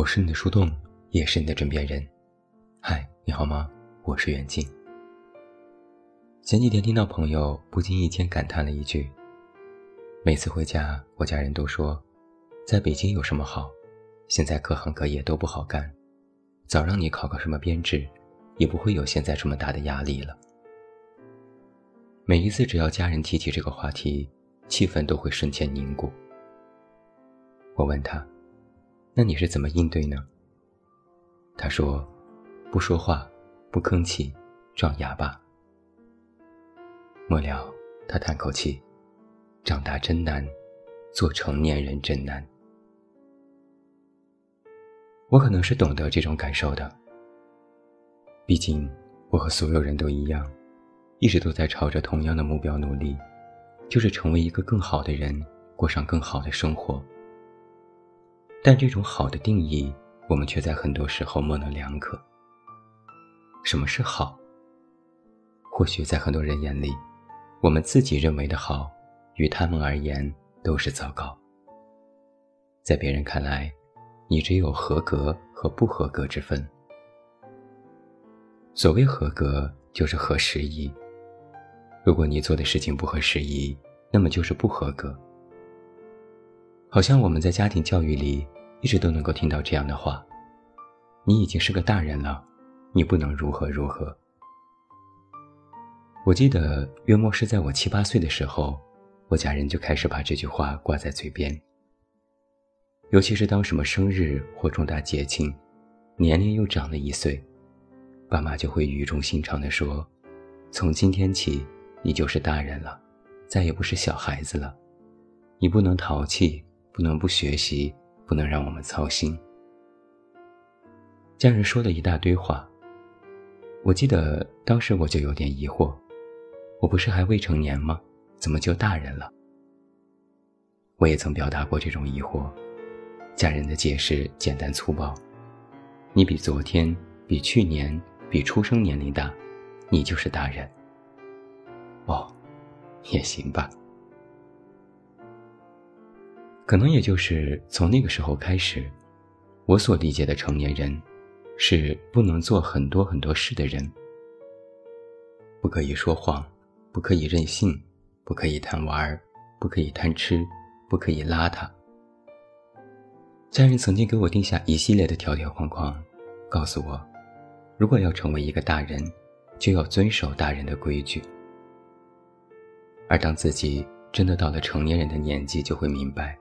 我是你的树洞，也是你的枕边人。嗨，你好吗？我是袁静。前几天听到朋友不经意间感叹了一句：“每次回家，我家人都说，在北京有什么好？现在各行各业都不好干，早让你考个什么编制，也不会有现在这么大的压力了。”每一次只要家人提起这个话题，气氛都会瞬间凝固。我问他。那你是怎么应对呢？他说：“不说话，不吭气，装哑巴。”末了，他叹口气：“长大真难，做成年人真难。”我可能是懂得这种感受的。毕竟，我和所有人都一样，一直都在朝着同样的目标努力，就是成为一个更好的人，过上更好的生活。但这种好的定义，我们却在很多时候模棱两可。什么是好？或许在很多人眼里，我们自己认为的好，于他们而言都是糟糕。在别人看来，你只有合格和不合格之分。所谓合格，就是合时宜。如果你做的事情不合时宜，那么就是不合格。好像我们在家庭教育里一直都能够听到这样的话：“你已经是个大人了，你不能如何如何。”我记得约莫是在我七八岁的时候，我家人就开始把这句话挂在嘴边。尤其是当什么生日或重大节庆，年龄又长了一岁，爸妈就会语重心长地说：“从今天起，你就是大人了，再也不是小孩子了，你不能淘气。”不能不学习，不能让我们操心。家人说了一大堆话，我记得当时我就有点疑惑，我不是还未成年吗？怎么就大人了？我也曾表达过这种疑惑，家人的解释简单粗暴：你比昨天、比去年、比出生年龄大，你就是大人。哦，也行吧。可能也就是从那个时候开始，我所理解的成年人，是不能做很多很多事的人，不可以说谎，不可以任性，不可以贪玩，不可以贪吃，不可以邋遢。家人曾经给我定下一系列的条条框框，告诉我，如果要成为一个大人，就要遵守大人的规矩。而当自己真的到了成年人的年纪，就会明白。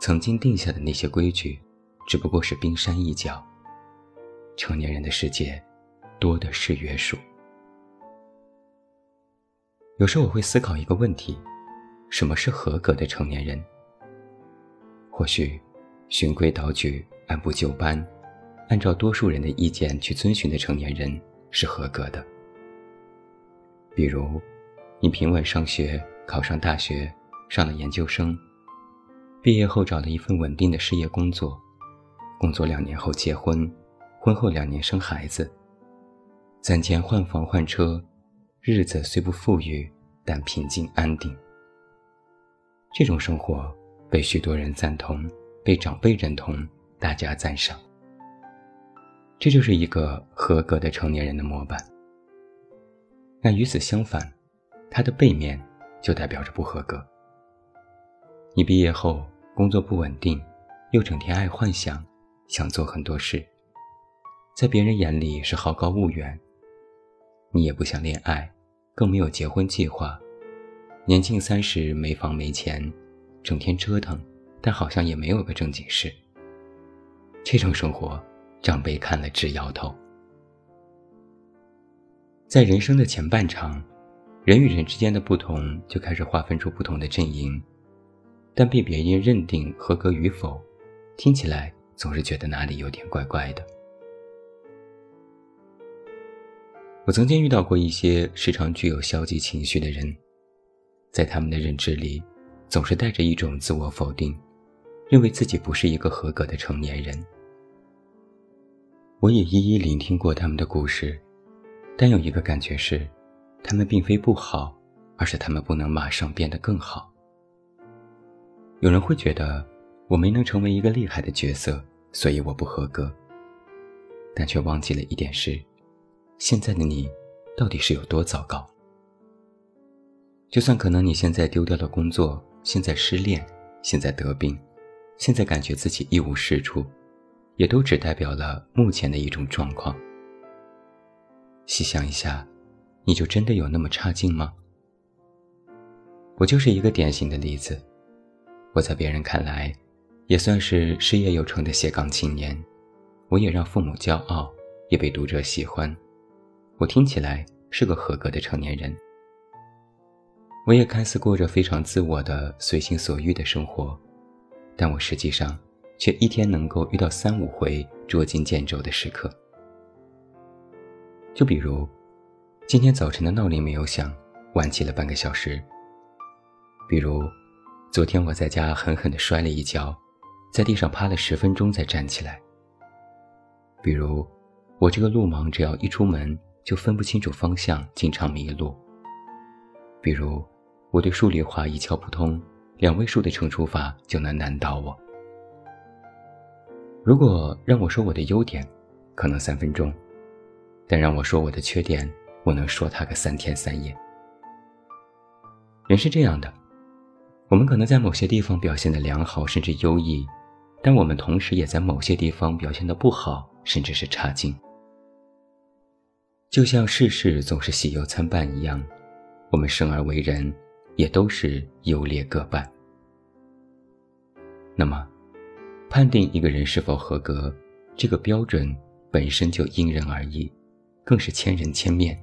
曾经定下的那些规矩，只不过是冰山一角。成年人的世界，多的是约束。有时候我会思考一个问题：什么是合格的成年人？或许，循规蹈矩、按部就班，按照多数人的意见去遵循的成年人是合格的。比如，你平稳上学，考上大学，上了研究生。毕业后找了一份稳定的事业工作，工作两年后结婚，婚后两年生孩子，攒钱换房换车，日子虽不富裕，但平静安定。这种生活被许多人赞同，被长辈认同，大家赞赏。这就是一个合格的成年人的模板。那与此相反，它的背面就代表着不合格。你毕业后工作不稳定，又整天爱幻想，想做很多事，在别人眼里是好高骛远。你也不想恋爱，更没有结婚计划，年近三十没房没钱，整天折腾，但好像也没有个正经事。这种生活，长辈看了直摇头。在人生的前半场，人与人之间的不同就开始划分出不同的阵营。但被别人认定合格与否，听起来总是觉得哪里有点怪怪的。我曾经遇到过一些时常具有消极情绪的人，在他们的认知里，总是带着一种自我否定，认为自己不是一个合格的成年人。我也一一聆听过他们的故事，但有一个感觉是，他们并非不好，而是他们不能马上变得更好。有人会觉得，我没能成为一个厉害的角色，所以我不合格。但却忘记了一点是，现在的你到底是有多糟糕？就算可能你现在丢掉了工作，现在失恋，现在得病，现在感觉自己一无是处，也都只代表了目前的一种状况。细想一下，你就真的有那么差劲吗？我就是一个典型的例子，我在别人看来，也算是事业有成的斜杠青年。我也让父母骄傲，也被读者喜欢。我听起来是个合格的成年人。我也看似过着非常自我的随心所欲的生活，但我实际上却一天能够遇到三五回捉襟见肘的时刻。就比如，今天早晨的闹铃没有响，晚起了半个小时。比如，昨天我在家狠狠地摔了一跤，在地上趴了十分钟才站起来。比如，我这个路盲，只要一出门就分不清楚方向，经常迷路。比如，我对数理化一窍不通，两位数的乘除法就能难倒我。如果让我说我的优点，可能三分钟；但让我说我的缺点，我能说它个三天三夜。人是这样的，我们可能在某些地方表现的良好，甚至优异，但我们同时也在某些地方表现的不好。甚至是差劲，就像世事总是喜忧参半一样，我们生而为人，也都是优劣各半。那么，判定一个人是否合格，这个标准本身就因人而异，更是千人千面，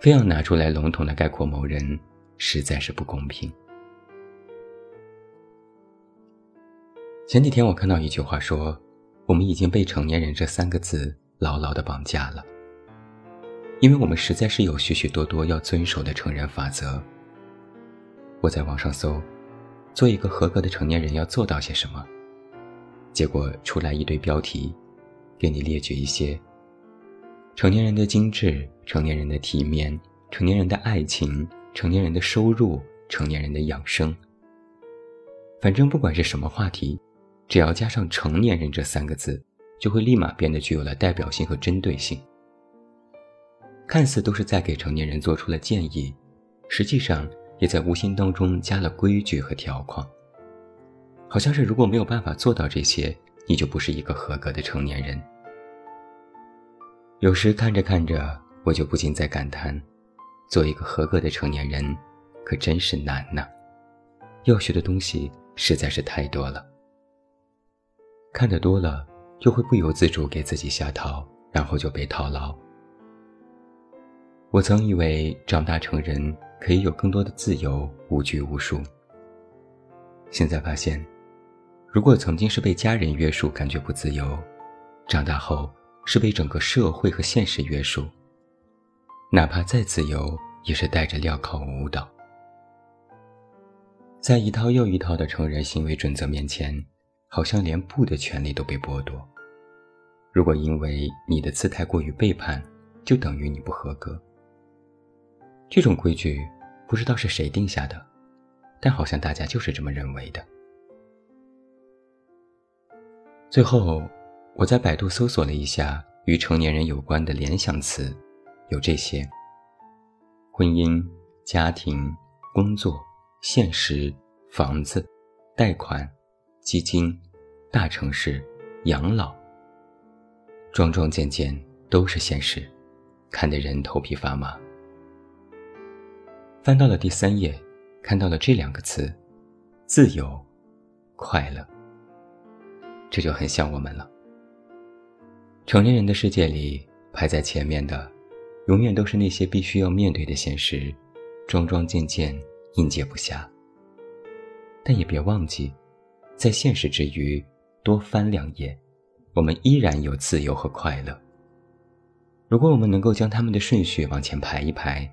非要拿出来笼统的概括某人，实在是不公平。前几天我看到一句话说。我们已经被“成年人”这三个字牢牢的绑架了，因为我们实在是有许许多多要遵守的成人法则。我在网上搜，做一个合格的成年人要做到些什么，结果出来一堆标题，给你列举一些：成年人的精致、成年人的体面、成年人的爱情、成年人的收入、成年人的养生。反正不管是什么话题。只要加上“成年人”这三个字，就会立马变得具有了代表性和针对性。看似都是在给成年人做出了建议，实际上也在无形当中加了规矩和条框。好像是如果没有办法做到这些，你就不是一个合格的成年人。有时看着看着，我就不禁在感叹：做一个合格的成年人，可真是难呐！要学的东西实在是太多了。看得多了，就会不由自主给自己下套，然后就被套牢。我曾以为长大成人可以有更多的自由，无拘无束。现在发现，如果曾经是被家人约束，感觉不自由，长大后是被整个社会和现实约束。哪怕再自由，也是带着镣铐舞蹈。在一套又一套的成人行为准则面前。好像连不的权利都被剥夺。如果因为你的姿态过于背叛，就等于你不合格。这种规矩不知道是谁定下的，但好像大家就是这么认为的。最后，我在百度搜索了一下与成年人有关的联想词，有这些：婚姻、家庭、工作、现实、房子、贷款。基金、大城市、养老，桩桩件件都是现实，看得人头皮发麻。翻到了第三页，看到了这两个词：自由、快乐。这就很像我们了。成年人的世界里，排在前面的，永远都是那些必须要面对的现实，桩桩件件应接不暇。但也别忘记。在现实之余，多翻两页，我们依然有自由和快乐。如果我们能够将他们的顺序往前排一排，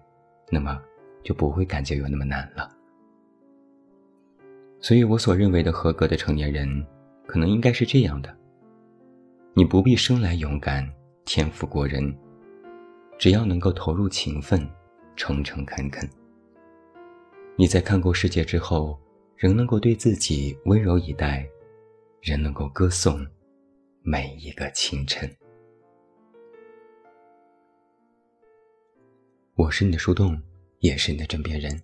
那么就不会感觉有那么难了。所以我所认为的合格的成年人，可能应该是这样的：你不必生来勇敢、天赋过人，只要能够投入勤奋、诚诚恳恳。你在看过世界之后。仍能够对自己温柔以待，仍能够歌颂，每一个清晨。我是你的树洞，也是你的枕边人。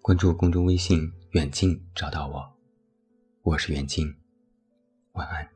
关注公众微信“远近”，找到我。我是远近，晚安。